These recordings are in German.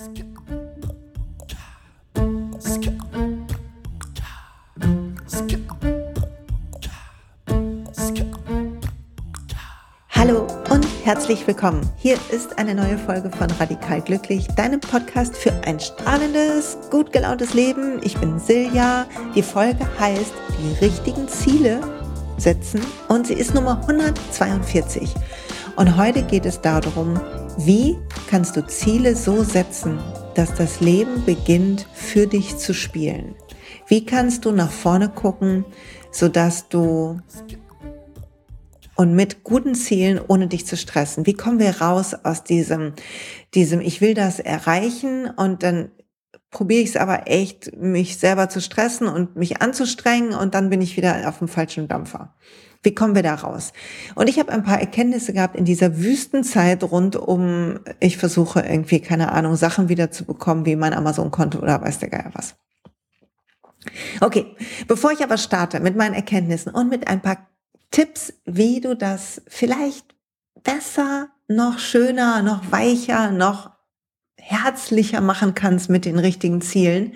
Hallo und herzlich willkommen. Hier ist eine neue Folge von Radikal Glücklich, deinem Podcast für ein strahlendes, gut gelauntes Leben. Ich bin Silja. Die Folge heißt Die richtigen Ziele setzen und sie ist Nummer 142. Und heute geht es darum, wie kannst du Ziele so setzen, dass das Leben beginnt für dich zu spielen? Wie kannst du nach vorne gucken, sodass du und mit guten Zielen, ohne dich zu stressen. Wie kommen wir raus aus diesem, diesem, ich will das erreichen und dann probiere ich es aber echt, mich selber zu stressen und mich anzustrengen und dann bin ich wieder auf dem falschen Dampfer. Wie kommen wir da raus? Und ich habe ein paar Erkenntnisse gehabt in dieser Wüstenzeit rund um, ich versuche irgendwie, keine Ahnung, Sachen wieder zu bekommen, wie mein Amazon-Konto oder weiß der Geier was. Okay, bevor ich aber starte mit meinen Erkenntnissen und mit ein paar Tipps, wie du das vielleicht besser, noch schöner, noch weicher, noch herzlicher machen kannst mit den richtigen Zielen,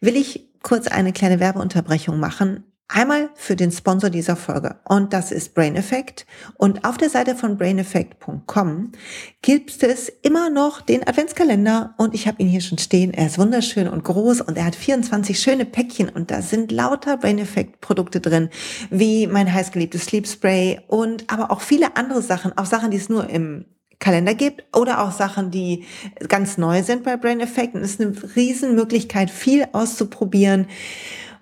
will ich kurz eine kleine Werbeunterbrechung machen Einmal für den Sponsor dieser Folge und das ist Brain Effect. Und auf der Seite von braineffect.com gibt es immer noch den Adventskalender und ich habe ihn hier schon stehen. Er ist wunderschön und groß und er hat 24 schöne Päckchen und da sind lauter Brain Effect Produkte drin, wie mein heißgeliebtes Sleep Spray und aber auch viele andere Sachen, auch Sachen, die es nur im Kalender gibt oder auch Sachen, die ganz neu sind bei Brain Effect. Und es ist eine Riesenmöglichkeit, viel auszuprobieren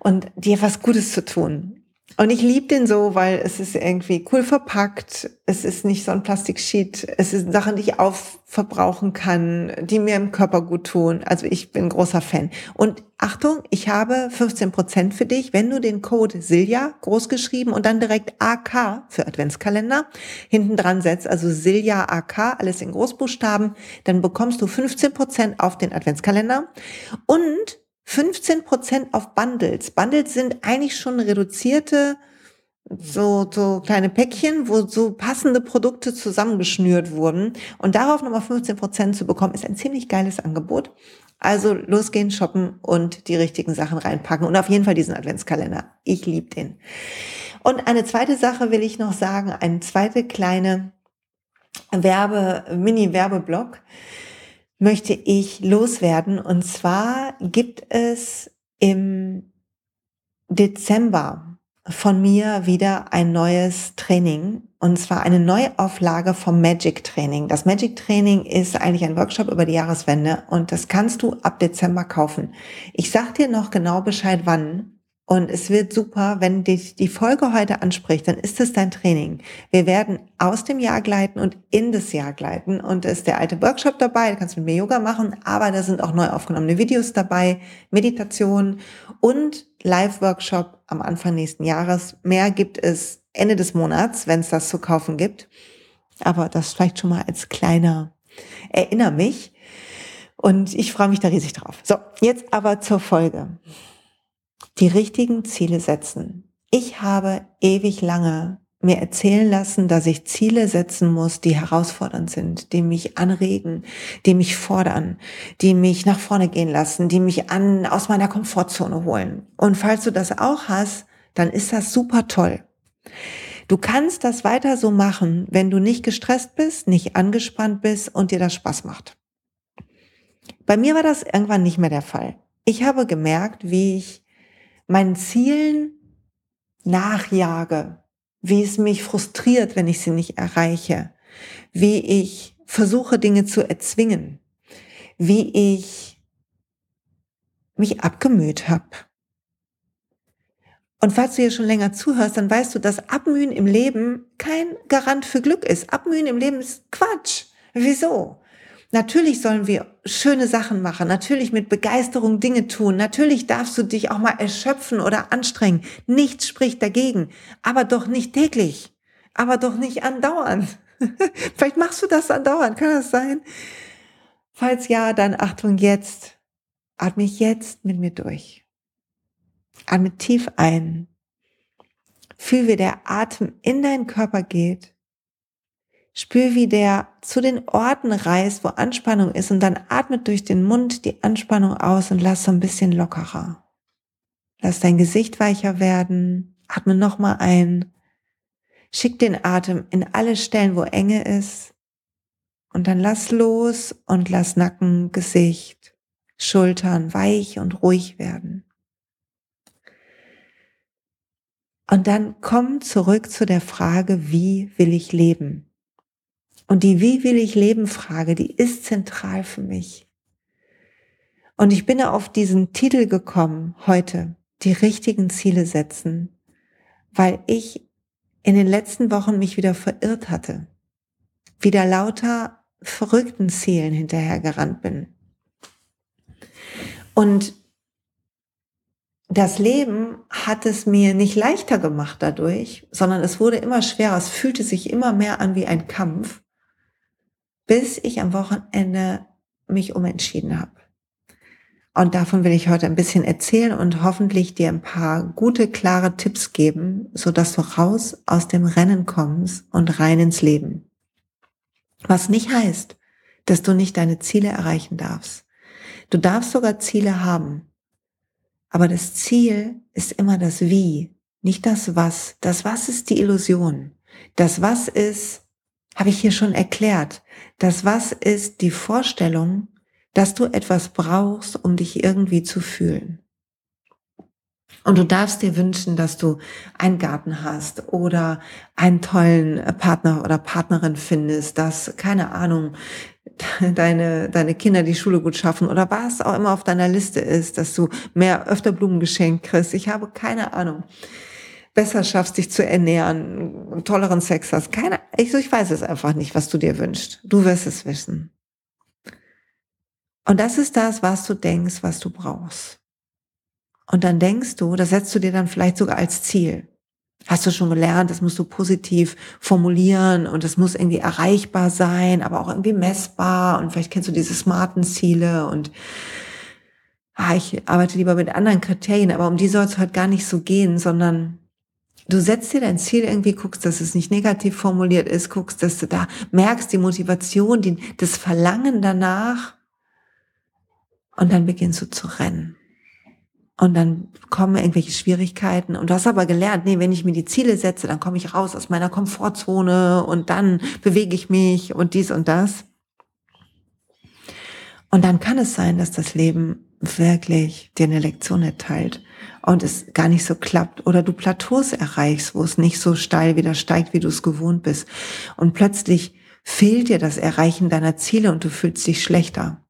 und dir was Gutes zu tun. Und ich liebe den so, weil es ist irgendwie cool verpackt. Es ist nicht so ein Plastiksheet. Es sind Sachen, die ich aufverbrauchen kann, die mir im Körper gut tun. Also ich bin großer Fan. Und Achtung, ich habe 15 Prozent für dich, wenn du den Code Silja großgeschrieben und dann direkt AK für Adventskalender hinten dran setzt. Also Silja AK, alles in Großbuchstaben. Dann bekommst du 15 Prozent auf den Adventskalender. Und 15% auf Bundles. Bundles sind eigentlich schon reduzierte so, so kleine Päckchen, wo so passende Produkte zusammengeschnürt wurden. Und darauf nochmal 15% zu bekommen, ist ein ziemlich geiles Angebot. Also losgehen, shoppen und die richtigen Sachen reinpacken. Und auf jeden Fall diesen Adventskalender. Ich liebe den. Und eine zweite Sache will ich noch sagen, eine zweite kleine Werbe, Mini-Werbeblock möchte ich loswerden. Und zwar gibt es im Dezember von mir wieder ein neues Training und zwar eine Neuauflage vom Magic Training. Das Magic Training ist eigentlich ein Workshop über die Jahreswende und das kannst du ab Dezember kaufen. Ich sag dir noch genau Bescheid wann und es wird super, wenn dich die Folge heute anspricht, dann ist es dein Training. Wir werden aus dem Jahr gleiten und in das Jahr gleiten. Und ist der alte Workshop dabei, da kannst du mit mir Yoga machen, aber da sind auch neu aufgenommene Videos dabei, Meditation und Live-Workshop am Anfang nächsten Jahres. Mehr gibt es Ende des Monats, wenn es das zu kaufen gibt. Aber das vielleicht schon mal als kleiner Erinner mich. Und ich freue mich da riesig drauf. So, jetzt aber zur Folge die richtigen Ziele setzen. Ich habe ewig lange mir erzählen lassen, dass ich Ziele setzen muss, die herausfordernd sind, die mich anregen, die mich fordern, die mich nach vorne gehen lassen, die mich an, aus meiner Komfortzone holen. Und falls du das auch hast, dann ist das super toll. Du kannst das weiter so machen, wenn du nicht gestresst bist, nicht angespannt bist und dir das Spaß macht. Bei mir war das irgendwann nicht mehr der Fall. Ich habe gemerkt, wie ich meinen Zielen nachjage, wie es mich frustriert, wenn ich sie nicht erreiche, wie ich versuche, Dinge zu erzwingen, wie ich mich abgemüht habe. Und falls du hier schon länger zuhörst, dann weißt du, dass Abmühen im Leben kein Garant für Glück ist. Abmühen im Leben ist Quatsch. Wieso? Natürlich sollen wir schöne Sachen machen, natürlich mit Begeisterung Dinge tun, natürlich darfst du dich auch mal erschöpfen oder anstrengen. Nichts spricht dagegen, aber doch nicht täglich, aber doch nicht andauernd. Vielleicht machst du das andauernd, kann das sein? Falls ja, dann Achtung jetzt. Atme jetzt mit mir durch. Atme tief ein. Fühl, wie der Atem in deinen Körper geht Spür, wie der zu den Orten reist, wo Anspannung ist und dann atmet durch den Mund die Anspannung aus und lass so ein bisschen lockerer. Lass dein Gesicht weicher werden, atme nochmal ein, schick den Atem in alle Stellen, wo Enge ist und dann lass los und lass Nacken, Gesicht, Schultern weich und ruhig werden. Und dann komm zurück zu der Frage, wie will ich leben? Und die Wie will ich leben Frage, die ist zentral für mich. Und ich bin auf diesen Titel gekommen heute, die richtigen Ziele setzen, weil ich in den letzten Wochen mich wieder verirrt hatte, wieder lauter verrückten Zielen hinterhergerannt bin. Und das Leben hat es mir nicht leichter gemacht dadurch, sondern es wurde immer schwerer, es fühlte sich immer mehr an wie ein Kampf bis ich am Wochenende mich umentschieden habe. Und davon will ich heute ein bisschen erzählen und hoffentlich dir ein paar gute, klare Tipps geben, so dass du raus aus dem Rennen kommst und rein ins Leben. Was nicht heißt, dass du nicht deine Ziele erreichen darfst. Du darfst sogar Ziele haben. Aber das Ziel ist immer das Wie, nicht das Was. Das Was ist die Illusion. Das Was ist, habe ich hier schon erklärt. Das Was ist die Vorstellung, dass du etwas brauchst, um dich irgendwie zu fühlen. Und du darfst dir wünschen, dass du einen Garten hast oder einen tollen Partner oder Partnerin findest, dass, keine Ahnung, deine, deine Kinder die Schule gut schaffen oder was auch immer auf deiner Liste ist, dass du mehr öfter Blumen geschenkt kriegst. Ich habe keine Ahnung besser schaffst, dich zu ernähren, tolleren Sex hast. Keine, ich, ich weiß es einfach nicht, was du dir wünschst. Du wirst es wissen. Und das ist das, was du denkst, was du brauchst. Und dann denkst du, das setzt du dir dann vielleicht sogar als Ziel. Hast du schon gelernt, das musst du positiv formulieren und es muss irgendwie erreichbar sein, aber auch irgendwie messbar und vielleicht kennst du diese smarten Ziele und ah, ich arbeite lieber mit anderen Kriterien, aber um die soll es heute gar nicht so gehen, sondern du setzt dir dein Ziel irgendwie, guckst, dass es nicht negativ formuliert ist, guckst, dass du da merkst die Motivation, die, das Verlangen danach und dann beginnst du zu rennen. Und dann kommen irgendwelche Schwierigkeiten. Und du hast aber gelernt, nee, wenn ich mir die Ziele setze, dann komme ich raus aus meiner Komfortzone und dann bewege ich mich und dies und das. Und dann kann es sein, dass das Leben wirklich dir eine Lektion erteilt und es gar nicht so klappt oder du Plateaus erreichst, wo es nicht so steil wieder steigt, wie du es gewohnt bist und plötzlich fehlt dir das Erreichen deiner Ziele und du fühlst dich schlechter.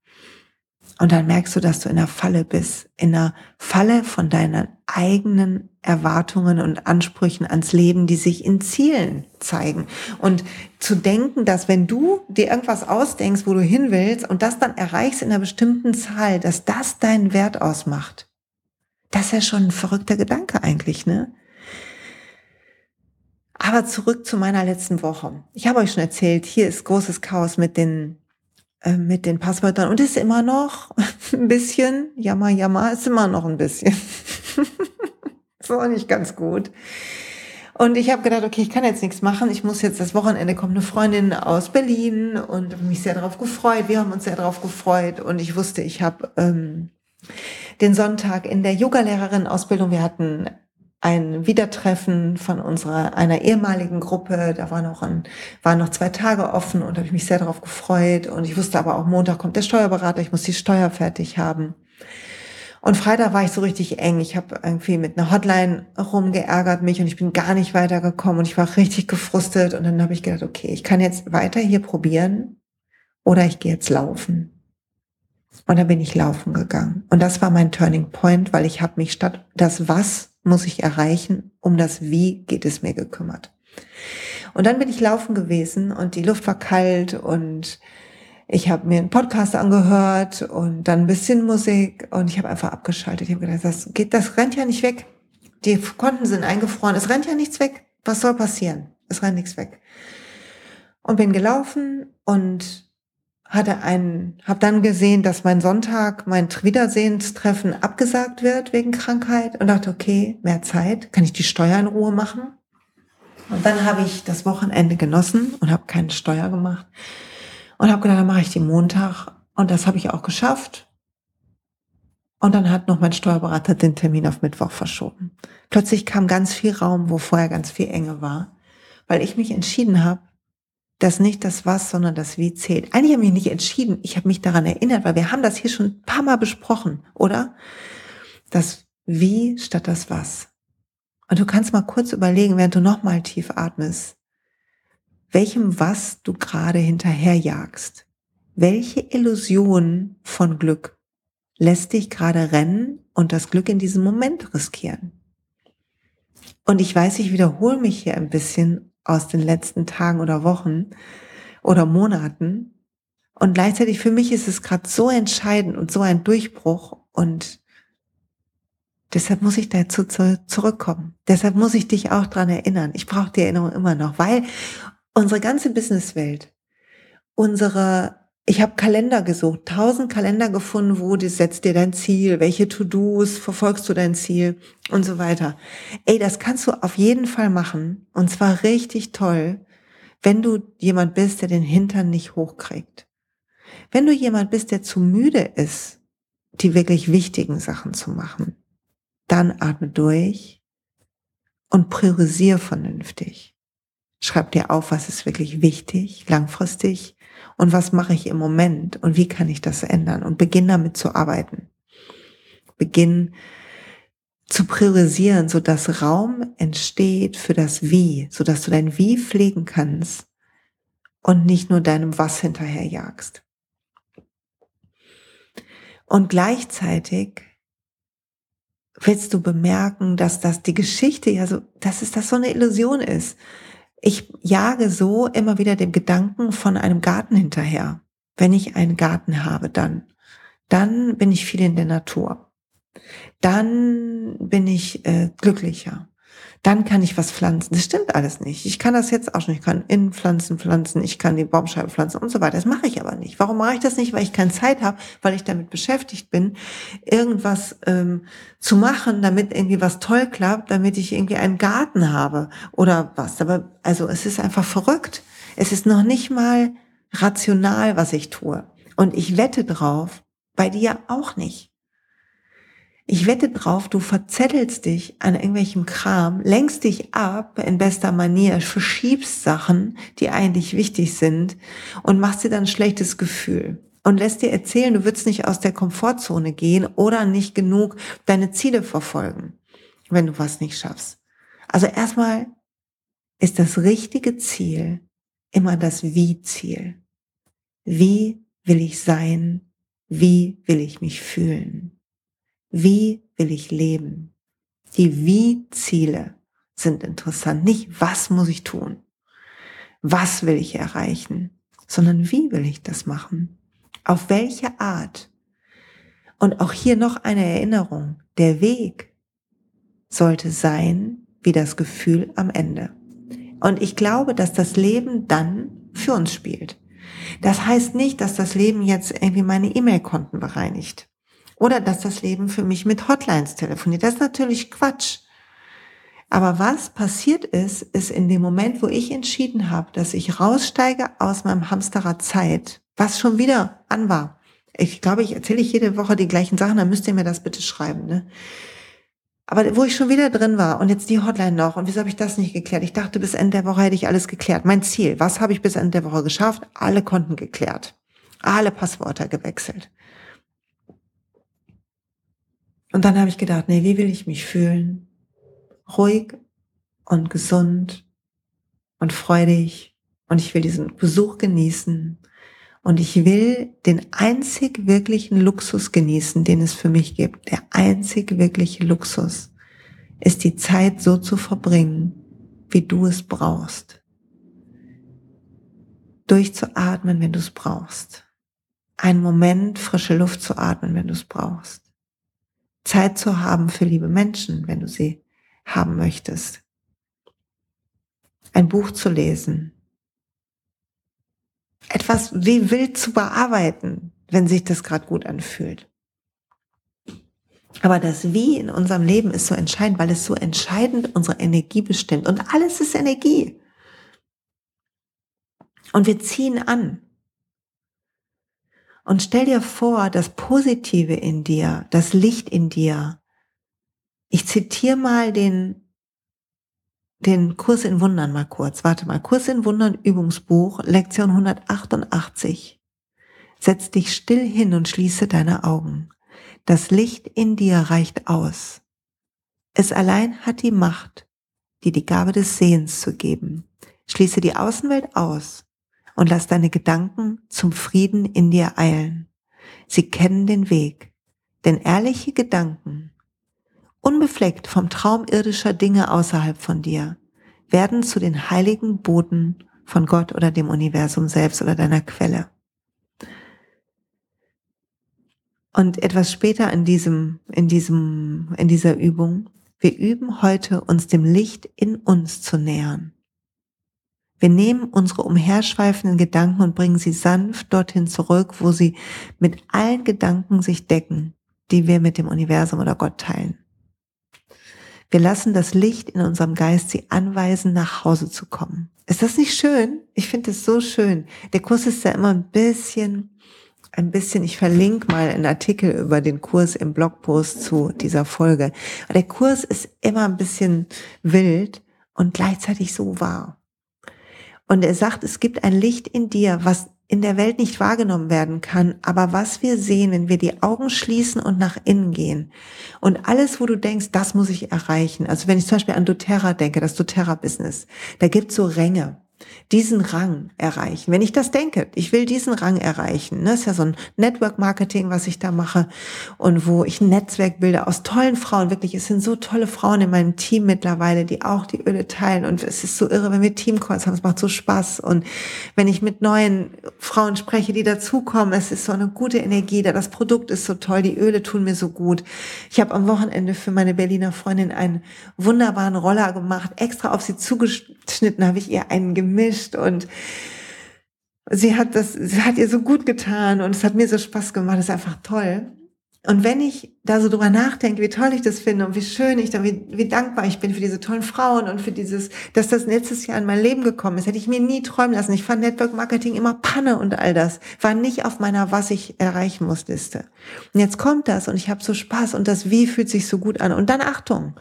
Und dann merkst du, dass du in einer Falle bist, in einer Falle von deinen eigenen Erwartungen und Ansprüchen ans Leben, die sich in Zielen zeigen. Und zu denken, dass wenn du dir irgendwas ausdenkst, wo du hin willst und das dann erreichst in einer bestimmten Zahl, dass das deinen Wert ausmacht. Das ist ja schon ein verrückter Gedanke eigentlich, ne? Aber zurück zu meiner letzten Woche. Ich habe euch schon erzählt, hier ist großes Chaos mit den äh, mit den Passwörtern und ist immer noch ein bisschen, jammer, jammer, ist immer noch ein bisschen. auch nicht ganz gut. Und ich habe gedacht, okay, ich kann jetzt nichts machen. Ich muss jetzt das Wochenende kommt eine Freundin aus Berlin und mich sehr darauf gefreut. Wir haben uns sehr darauf gefreut und ich wusste, ich habe ähm, den Sonntag in der Yogalehrerin-Ausbildung. Wir hatten ein Wiedertreffen von unserer einer ehemaligen Gruppe. Da war noch ein, waren noch zwei Tage offen und habe ich mich sehr darauf gefreut. Und ich wusste aber auch Montag kommt der Steuerberater. Ich muss die Steuer fertig haben. Und Freitag war ich so richtig eng. Ich habe irgendwie mit einer Hotline rumgeärgert mich und ich bin gar nicht weitergekommen und ich war richtig gefrustet. Und dann habe ich gedacht, okay, ich kann jetzt weiter hier probieren oder ich gehe jetzt laufen. Und dann bin ich laufen gegangen. Und das war mein Turning Point, weil ich habe mich statt das Was muss ich erreichen, um das Wie geht es mir gekümmert. Und dann bin ich laufen gewesen und die Luft war kalt und ich habe mir einen Podcast angehört und dann ein bisschen Musik und ich habe einfach abgeschaltet. Ich habe gedacht, das geht, das rennt ja nicht weg. Die Konten sind eingefroren, es rennt ja nichts weg. Was soll passieren? Es rennt nichts weg. Und bin gelaufen und hatte einen, habe dann gesehen, dass mein Sonntag, mein Wiedersehenstreffen abgesagt wird wegen Krankheit und dachte, okay, mehr Zeit, kann ich die Steuer in Ruhe machen? Und dann habe ich das Wochenende genossen und habe keine Steuer gemacht und habe gedacht, dann mache ich den Montag und das habe ich auch geschafft. Und dann hat noch mein Steuerberater den Termin auf Mittwoch verschoben. Plötzlich kam ganz viel Raum, wo vorher ganz viel Enge war, weil ich mich entschieden habe, dass nicht das Was, sondern das Wie zählt. Eigentlich habe ich mich nicht entschieden, ich habe mich daran erinnert, weil wir haben das hier schon ein paar Mal besprochen, oder? Das Wie statt das Was. Und du kannst mal kurz überlegen, während du nochmal tief atmest, welchem Was du gerade hinterherjagst. Welche Illusion von Glück lässt dich gerade rennen und das Glück in diesem Moment riskieren? Und ich weiß, ich wiederhole mich hier ein bisschen aus den letzten Tagen oder Wochen oder Monaten. Und gleichzeitig für mich ist es gerade so entscheidend und so ein Durchbruch und Deshalb muss ich dazu zurückkommen. Deshalb muss ich dich auch dran erinnern. Ich brauche die Erinnerung immer noch, weil unsere ganze Businesswelt, unsere, ich habe Kalender gesucht, tausend Kalender gefunden, wo du setzt dir dein Ziel, welche To-Dos, verfolgst du dein Ziel und so weiter. Ey, das kannst du auf jeden Fall machen und zwar richtig toll, wenn du jemand bist, der den Hintern nicht hochkriegt. Wenn du jemand bist, der zu müde ist, die wirklich wichtigen Sachen zu machen dann atme durch und priorisiere vernünftig. Schreib dir auf, was ist wirklich wichtig, langfristig und was mache ich im Moment und wie kann ich das ändern und beginn damit zu arbeiten. Beginn zu priorisieren, so dass Raum entsteht für das Wie, so dass du dein Wie pflegen kannst und nicht nur deinem Was hinterherjagst. Und gleichzeitig willst du bemerken, dass das die Geschichte ja so, dass es das so eine Illusion ist. Ich jage so immer wieder dem Gedanken von einem Garten hinterher. Wenn ich einen Garten habe, dann, dann bin ich viel in der Natur. Dann bin ich äh, glücklicher dann kann ich was pflanzen. Das stimmt alles nicht. Ich kann das jetzt auch schon. Ich kann Innenpflanzen pflanzen, ich kann die Baumscheibe pflanzen und so weiter. Das mache ich aber nicht. Warum mache ich das nicht? Weil ich keine Zeit habe, weil ich damit beschäftigt bin, irgendwas ähm, zu machen, damit irgendwie was toll klappt, damit ich irgendwie einen Garten habe oder was. Aber also es ist einfach verrückt. Es ist noch nicht mal rational, was ich tue. Und ich wette drauf, bei dir auch nicht. Ich wette drauf, du verzettelst dich an irgendwelchem Kram, lenkst dich ab in bester Manier, verschiebst Sachen, die eigentlich wichtig sind und machst dir dann ein schlechtes Gefühl und lässt dir erzählen, du würdest nicht aus der Komfortzone gehen oder nicht genug deine Ziele verfolgen, wenn du was nicht schaffst. Also erstmal ist das richtige Ziel immer das Wie-Ziel. Wie will ich sein? Wie will ich mich fühlen? Wie will ich leben? Die Wie-Ziele sind interessant. Nicht, was muss ich tun? Was will ich erreichen? Sondern wie will ich das machen? Auf welche Art? Und auch hier noch eine Erinnerung. Der Weg sollte sein wie das Gefühl am Ende. Und ich glaube, dass das Leben dann für uns spielt. Das heißt nicht, dass das Leben jetzt irgendwie meine E-Mail-Konten bereinigt. Oder dass das Leben für mich mit Hotlines telefoniert. Das ist natürlich Quatsch. Aber was passiert ist, ist in dem Moment, wo ich entschieden habe, dass ich raussteige aus meinem Hamsterrad Zeit, was schon wieder an war. Ich glaube, ich erzähle jede Woche die gleichen Sachen, dann müsst ihr mir das bitte schreiben. Ne? Aber wo ich schon wieder drin war und jetzt die Hotline noch und wieso habe ich das nicht geklärt? Ich dachte, bis Ende der Woche hätte ich alles geklärt. Mein Ziel, was habe ich bis Ende der Woche geschafft? Alle Konten geklärt. Alle Passwörter gewechselt. Und dann habe ich gedacht, nee, wie will ich mich fühlen? Ruhig und gesund und freudig. Und ich will diesen Besuch genießen. Und ich will den einzig wirklichen Luxus genießen, den es für mich gibt. Der einzig wirkliche Luxus ist die Zeit so zu verbringen, wie du es brauchst. Durchzuatmen, wenn du es brauchst. Einen Moment frische Luft zu atmen, wenn du es brauchst Zeit zu haben für liebe Menschen, wenn du sie haben möchtest. Ein Buch zu lesen. Etwas wie wild zu bearbeiten, wenn sich das gerade gut anfühlt. Aber das Wie in unserem Leben ist so entscheidend, weil es so entscheidend unsere Energie bestimmt. Und alles ist Energie. Und wir ziehen an. Und stell dir vor, das Positive in dir, das Licht in dir. Ich zitiere mal den, den Kurs in Wundern mal kurz. Warte mal. Kurs in Wundern Übungsbuch, Lektion 188. Setz dich still hin und schließe deine Augen. Das Licht in dir reicht aus. Es allein hat die Macht, dir die Gabe des Sehens zu geben. Schließe die Außenwelt aus und lass deine Gedanken zum Frieden in dir eilen. Sie kennen den Weg, denn ehrliche Gedanken, unbefleckt vom Traum irdischer Dinge außerhalb von dir, werden zu den heiligen Boten von Gott oder dem Universum selbst oder deiner Quelle. Und etwas später in diesem, in diesem, in dieser Übung, wir üben heute uns dem Licht in uns zu nähern. Wir nehmen unsere umherschweifenden Gedanken und bringen sie sanft dorthin zurück, wo sie mit allen Gedanken sich decken, die wir mit dem Universum oder Gott teilen. Wir lassen das Licht in unserem Geist sie anweisen, nach Hause zu kommen. Ist das nicht schön? Ich finde es so schön. Der Kurs ist ja immer ein bisschen ein bisschen, ich verlinke mal einen Artikel über den Kurs im Blogpost zu dieser Folge. Der Kurs ist immer ein bisschen wild und gleichzeitig so wahr. Und er sagt, es gibt ein Licht in dir, was in der Welt nicht wahrgenommen werden kann, aber was wir sehen, wenn wir die Augen schließen und nach innen gehen. Und alles, wo du denkst, das muss ich erreichen. Also wenn ich zum Beispiel an doTERRA denke, das doTERRA-Business, da gibt's so Ränge diesen Rang erreichen. Wenn ich das denke, ich will diesen Rang erreichen, ne, ist ja so ein Network Marketing, was ich da mache und wo ich ein Netzwerk bilde aus tollen Frauen. Wirklich, es sind so tolle Frauen in meinem Team mittlerweile, die auch die Öle teilen und es ist so irre, wenn wir Teamcalls haben, es macht so Spaß und wenn ich mit neuen Frauen spreche, die dazukommen, es ist so eine gute Energie da, das Produkt ist so toll, die Öle tun mir so gut. Ich habe am Wochenende für meine Berliner Freundin einen wunderbaren Roller gemacht, extra auf sie zugeschnitten habe ich ihr einen gemischt und sie hat das, sie hat ihr so gut getan und es hat mir so Spaß gemacht. Das ist einfach toll. Und wenn ich da so drüber nachdenke, wie toll ich das finde und wie schön ich da, wie, wie dankbar ich bin für diese tollen Frauen und für dieses, dass das letztes Jahr in mein Leben gekommen ist, hätte ich mir nie träumen lassen. Ich fand Network Marketing immer Panne und all das. War nicht auf meiner Was ich erreichen muss Liste. Und jetzt kommt das und ich habe so Spaß und das Wie fühlt sich so gut an. Und dann Achtung.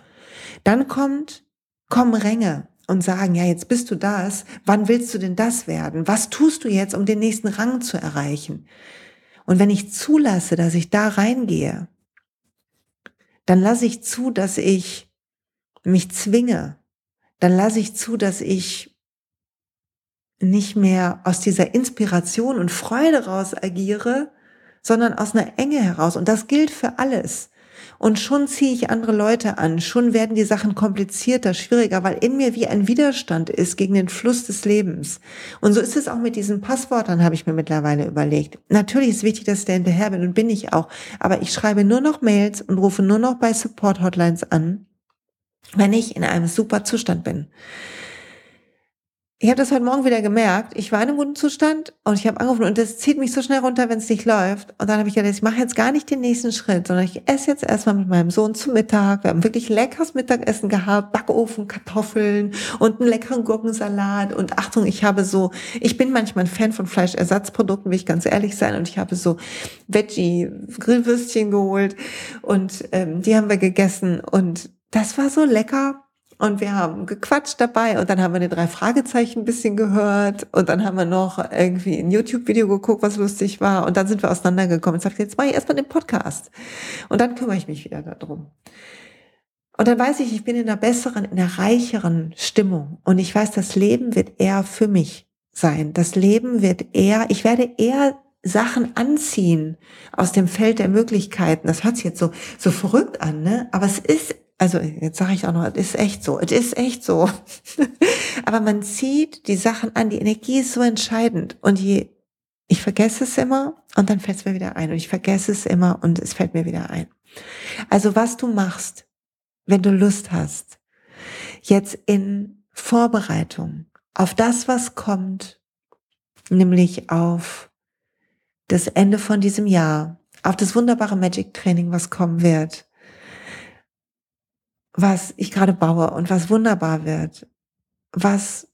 Dann kommt, kommen Ränge und sagen, ja, jetzt bist du das, wann willst du denn das werden? Was tust du jetzt, um den nächsten Rang zu erreichen? Und wenn ich zulasse, dass ich da reingehe, dann lasse ich zu, dass ich mich zwinge. Dann lasse ich zu, dass ich nicht mehr aus dieser Inspiration und Freude raus agiere, sondern aus einer Enge heraus. Und das gilt für alles. Und schon ziehe ich andere Leute an, schon werden die Sachen komplizierter, schwieriger, weil in mir wie ein Widerstand ist gegen den Fluss des Lebens. Und so ist es auch mit diesen Passwörtern, habe ich mir mittlerweile überlegt. Natürlich ist wichtig, dass ich da hinterher bin und bin ich auch. Aber ich schreibe nur noch Mails und rufe nur noch bei Support-Hotlines an, wenn ich in einem super Zustand bin ich habe das heute Morgen wieder gemerkt. Ich war in einem guten Zustand und ich habe angerufen und das zieht mich so schnell runter, wenn es nicht läuft. Und dann habe ich gedacht, ich mache jetzt gar nicht den nächsten Schritt, sondern ich esse jetzt erstmal mit meinem Sohn zu Mittag. Wir haben wirklich leckeres Mittagessen gehabt, Backofen, Kartoffeln und einen leckeren Gurkensalat. Und Achtung, ich habe so, ich bin manchmal ein Fan von Fleischersatzprodukten, will ich ganz ehrlich sein. Und ich habe so Veggie-Grillwürstchen geholt und ähm, die haben wir gegessen und das war so lecker und wir haben gequatscht dabei und dann haben wir die drei Fragezeichen ein bisschen gehört und dann haben wir noch irgendwie ein YouTube-Video geguckt, was lustig war und dann sind wir auseinandergekommen und sagte, jetzt mache ich erstmal den Podcast und dann kümmere ich mich wieder darum. Und dann weiß ich, ich bin in einer besseren, in einer reicheren Stimmung und ich weiß, das Leben wird eher für mich sein. Das Leben wird eher, ich werde eher Sachen anziehen aus dem Feld der Möglichkeiten. Das hört sich jetzt so, so verrückt an, ne? Aber es ist also jetzt sage ich auch noch, es ist echt so, es ist echt so. Aber man zieht die Sachen an, die Energie ist so entscheidend. Und je, ich vergesse es immer und dann fällt es mir wieder ein. Und ich vergesse es immer und es fällt mir wieder ein. Also was du machst, wenn du Lust hast, jetzt in Vorbereitung auf das, was kommt, nämlich auf das Ende von diesem Jahr, auf das wunderbare Magic Training, was kommen wird, was ich gerade baue und was wunderbar wird. Was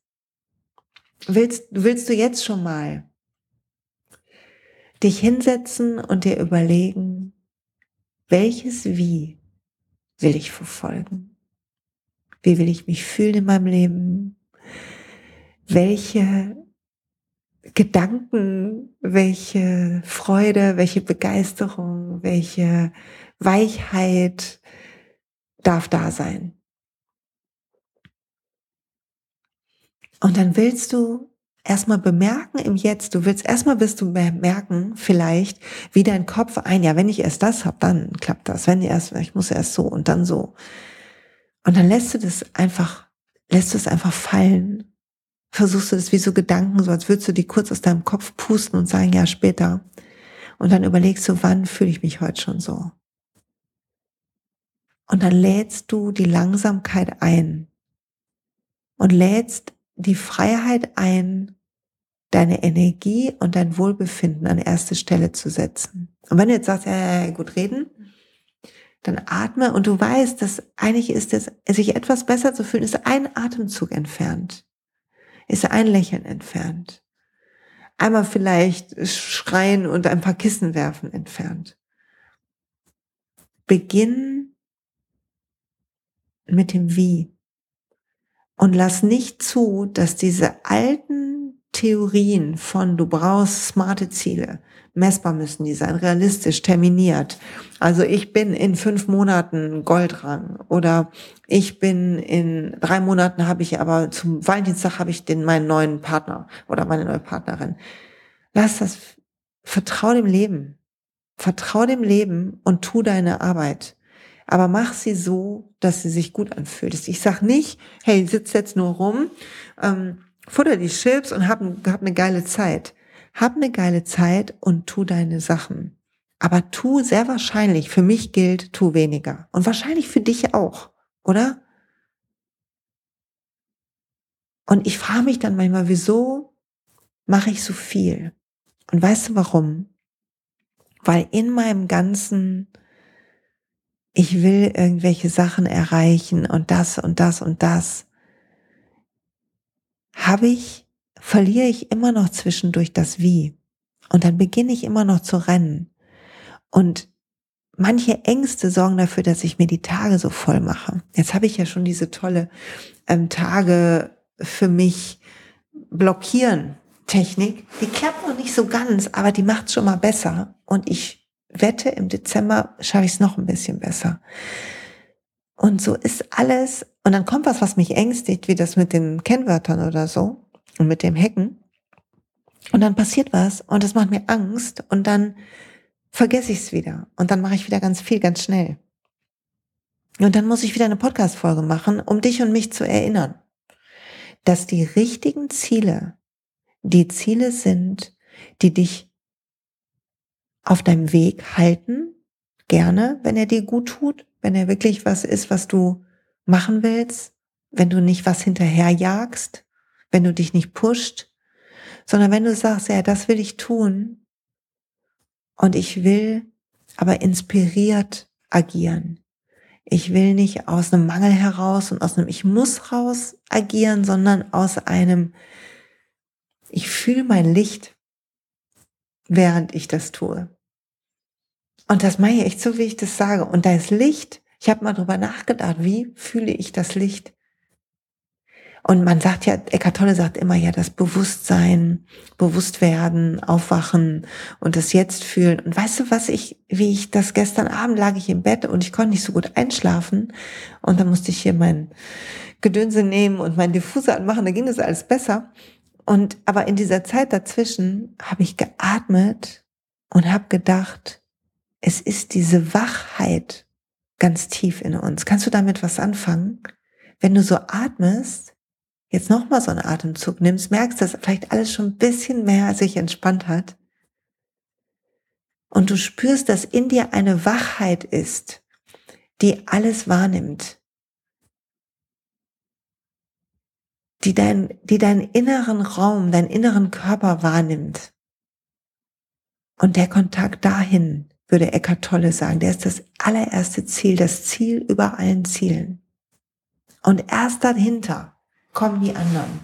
willst, willst du jetzt schon mal dich hinsetzen und dir überlegen, welches Wie will ich verfolgen? Wie will ich mich fühlen in meinem Leben? Welche Gedanken, welche Freude, welche Begeisterung, welche Weichheit darf da sein? Und dann willst du erstmal bemerken im Jetzt, du willst erstmal bist du bemerken, vielleicht, wie dein Kopf ein, ja, wenn ich erst das hab, dann klappt das. Wenn ich erst, ich muss erst so und dann so. Und dann lässt du das einfach, lässt du es einfach fallen. Versuchst du das wie so Gedanken, so als würdest du die kurz aus deinem Kopf pusten und sagen, ja, später. Und dann überlegst du, wann fühle ich mich heute schon so? Und dann lädst du die Langsamkeit ein und lädst die Freiheit ein, deine Energie und dein Wohlbefinden an erste Stelle zu setzen. Und wenn du jetzt sagst, ja, ja, gut reden, dann atme und du weißt, dass eigentlich ist es, sich etwas besser zu fühlen, ist ein Atemzug entfernt, ist ein Lächeln entfernt, einmal vielleicht schreien und ein paar Kissen werfen entfernt. Beginn mit dem Wie. Und lass nicht zu, dass diese alten Theorien von du brauchst smarte Ziele, messbar müssen die sein, realistisch, terminiert. Also ich bin in fünf Monaten Goldrang oder ich bin in drei Monaten habe ich aber zum Valentinstag habe ich den meinen neuen Partner oder meine neue Partnerin. Lass das, vertrau dem Leben. Vertrau dem Leben und tu deine Arbeit aber mach sie so, dass sie sich gut anfühlt. Ich sag nicht, hey, sitz jetzt nur rum, ähm, futter die Chips und hab, hab eine geile Zeit. Hab eine geile Zeit und tu deine Sachen. Aber tu sehr wahrscheinlich, für mich gilt, tu weniger. Und wahrscheinlich für dich auch, oder? Und ich frage mich dann manchmal, wieso mache ich so viel? Und weißt du warum? Weil in meinem ganzen ich will irgendwelche Sachen erreichen und das und das und das, habe ich, verliere ich immer noch zwischendurch das Wie. Und dann beginne ich immer noch zu rennen. Und manche Ängste sorgen dafür, dass ich mir die Tage so voll mache. Jetzt habe ich ja schon diese tolle ähm, Tage für mich blockieren Technik. Die klappt noch nicht so ganz, aber die macht schon mal besser. Und ich wette, im Dezember schaffe ich es noch ein bisschen besser. Und so ist alles. Und dann kommt was, was mich ängstigt, wie das mit den Kennwörtern oder so und mit dem Hacken. Und dann passiert was und das macht mir Angst und dann vergesse ich es wieder und dann mache ich wieder ganz viel, ganz schnell. Und dann muss ich wieder eine Podcast-Folge machen, um dich und mich zu erinnern, dass die richtigen Ziele die Ziele sind, die dich auf deinem Weg halten, gerne, wenn er dir gut tut, wenn er wirklich was ist, was du machen willst, wenn du nicht was hinterherjagst, wenn du dich nicht pusht, sondern wenn du sagst, ja, das will ich tun und ich will aber inspiriert agieren. Ich will nicht aus einem Mangel heraus und aus einem Ich muss raus agieren, sondern aus einem Ich fühle mein Licht, während ich das tue. Und das meine ich echt so, wie ich das sage. Und da ist Licht. Ich habe mal drüber nachgedacht, wie fühle ich das Licht? Und man sagt ja, Eckart Tolle sagt immer ja, das Bewusstsein, Bewusstwerden, Aufwachen und das Jetzt fühlen. Und weißt du, was ich, wie ich das gestern Abend lag ich im Bett und ich konnte nicht so gut einschlafen. Und dann musste ich hier mein Gedönse nehmen und meinen Diffuser anmachen, da ging das alles besser. Und aber in dieser Zeit dazwischen habe ich geatmet und habe gedacht, es ist diese Wachheit ganz tief in uns. Kannst du damit was anfangen? Wenn du so atmest, jetzt nochmal so einen Atemzug nimmst, merkst, dass vielleicht alles schon ein bisschen mehr sich entspannt hat. Und du spürst, dass in dir eine Wachheit ist, die alles wahrnimmt. Die, dein, die deinen inneren Raum, deinen inneren Körper wahrnimmt. Und der Kontakt dahin würde Eckart Tolle sagen. Der ist das allererste Ziel, das Ziel über allen Zielen. Und erst dahinter kommen die anderen.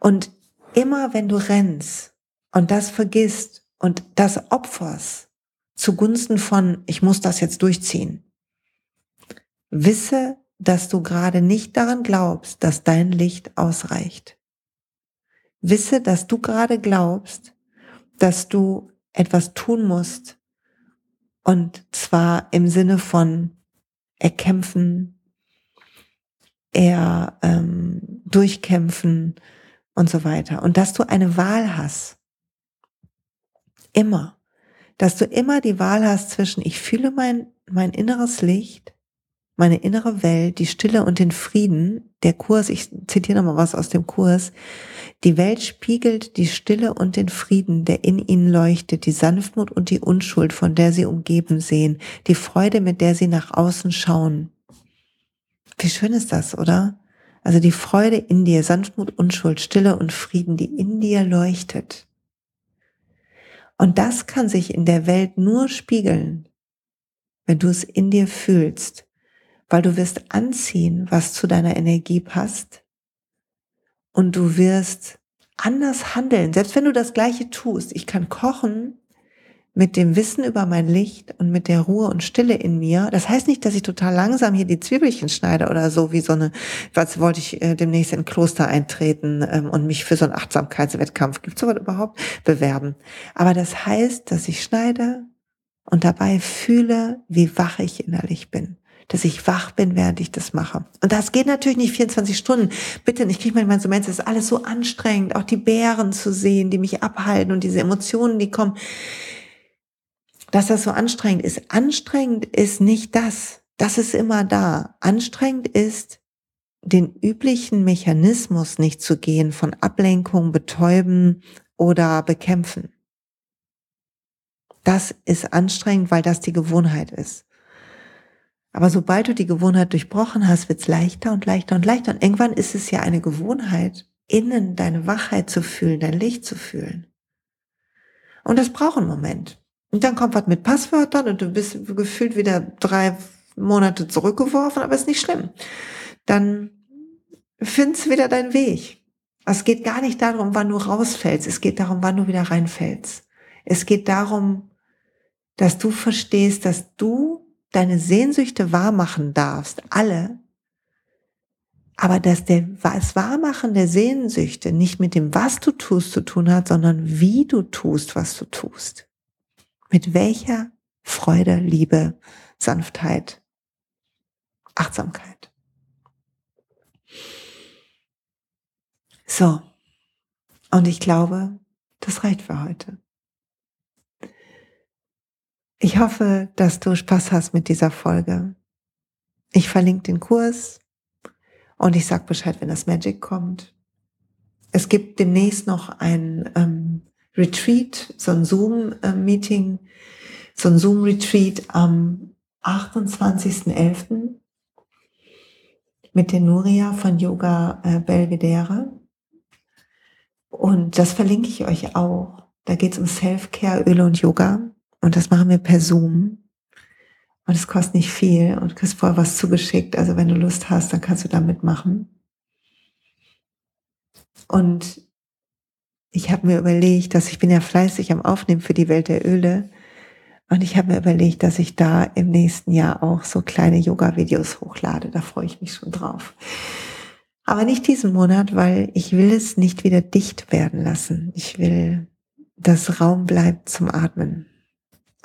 Und immer wenn du rennst und das vergisst und das opferst zugunsten von, ich muss das jetzt durchziehen, wisse, dass du gerade nicht daran glaubst, dass dein Licht ausreicht. Wisse, dass du gerade glaubst, dass du etwas tun musst. Und zwar im Sinne von erkämpfen, eher ähm, durchkämpfen und so weiter. Und dass du eine Wahl hast. Immer. Dass du immer die Wahl hast zwischen, ich fühle mein, mein inneres Licht meine innere Welt, die Stille und den Frieden. Der Kurs, ich zitiere nochmal was aus dem Kurs. Die Welt spiegelt die Stille und den Frieden, der in ihnen leuchtet, die Sanftmut und die Unschuld, von der sie umgeben sehen, die Freude, mit der sie nach außen schauen. Wie schön ist das, oder? Also die Freude in dir, Sanftmut, Unschuld, Stille und Frieden, die in dir leuchtet. Und das kann sich in der Welt nur spiegeln, wenn du es in dir fühlst weil du wirst anziehen, was zu deiner Energie passt und du wirst anders handeln, selbst wenn du das gleiche tust. Ich kann kochen mit dem Wissen über mein Licht und mit der Ruhe und Stille in mir. Das heißt nicht, dass ich total langsam hier die Zwiebelchen schneide oder so, wie so eine, was wollte ich äh, demnächst in Kloster eintreten ähm, und mich für so einen Achtsamkeitswettkampf, gibt es sowas überhaupt, bewerben. Aber das heißt, dass ich schneide und dabei fühle, wie wach ich innerlich bin dass ich wach bin, während ich das mache. Und das geht natürlich nicht 24 Stunden. Bitte, ich kriege manchmal so Menschen, es ist alles so anstrengend, auch die Bären zu sehen, die mich abhalten und diese Emotionen, die kommen. Dass das so anstrengend ist. Anstrengend ist nicht das. Das ist immer da. Anstrengend ist, den üblichen Mechanismus nicht zu gehen von Ablenkung, Betäuben oder Bekämpfen. Das ist anstrengend, weil das die Gewohnheit ist. Aber sobald du die Gewohnheit durchbrochen hast, wird es leichter und leichter und leichter. Und irgendwann ist es ja eine Gewohnheit, innen deine Wachheit zu fühlen, dein Licht zu fühlen. Und das braucht einen Moment. Und dann kommt was mit Passwörtern und du bist gefühlt wieder drei Monate zurückgeworfen, aber ist nicht schlimm. Dann findest wieder deinen Weg. Es geht gar nicht darum, wann du rausfällst. Es geht darum, wann du wieder reinfällst. Es geht darum, dass du verstehst, dass du deine Sehnsüchte wahrmachen darfst, alle, aber dass der, das Wahrmachen der Sehnsüchte nicht mit dem, was du tust, zu tun hat, sondern wie du tust, was du tust. Mit welcher Freude, Liebe, Sanftheit, Achtsamkeit. So. Und ich glaube, das reicht für heute. Ich hoffe, dass du Spaß hast mit dieser Folge. Ich verlinke den Kurs und ich sag Bescheid, wenn das Magic kommt. Es gibt demnächst noch ein ähm, Retreat, so ein Zoom-Meeting, so ein Zoom-Retreat am 28.11. mit der Nuria von Yoga äh, Belvedere. Und das verlinke ich euch auch. Da geht es um Self-Care, Öle und Yoga. Und das machen wir per Zoom. Und es kostet nicht viel und kriegst vorher was zugeschickt. Also wenn du Lust hast, dann kannst du da mitmachen. Und ich habe mir überlegt, dass ich bin ja fleißig am Aufnehmen für die Welt der Öle. Und ich habe mir überlegt, dass ich da im nächsten Jahr auch so kleine Yoga-Videos hochlade. Da freue ich mich schon drauf. Aber nicht diesen Monat, weil ich will es nicht wieder dicht werden lassen. Ich will, dass Raum bleibt zum Atmen.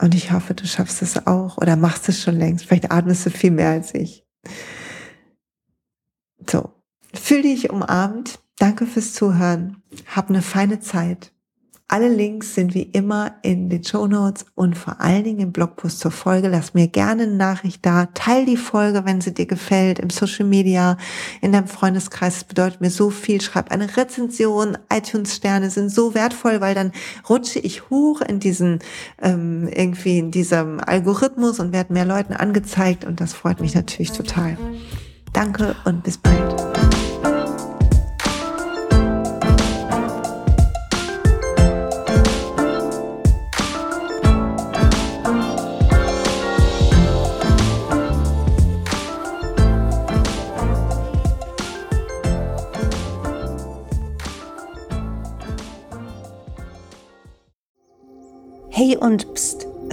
Und ich hoffe, du schaffst es auch oder machst es schon längst. Vielleicht atmest du viel mehr als ich. So, fühl dich umarmt. Danke fürs Zuhören. Hab eine feine Zeit. Alle Links sind wie immer in den Show Notes und vor allen Dingen im Blogpost zur Folge. Lass mir gerne eine Nachricht da. Teil die Folge, wenn sie dir gefällt, im Social Media, in deinem Freundeskreis. Das bedeutet mir so viel. Schreib eine Rezension. iTunes-Sterne sind so wertvoll, weil dann rutsche ich hoch in diesen, ähm, irgendwie in diesem Algorithmus und werde mehr Leuten angezeigt und das freut mich natürlich total. Danke und bis bald.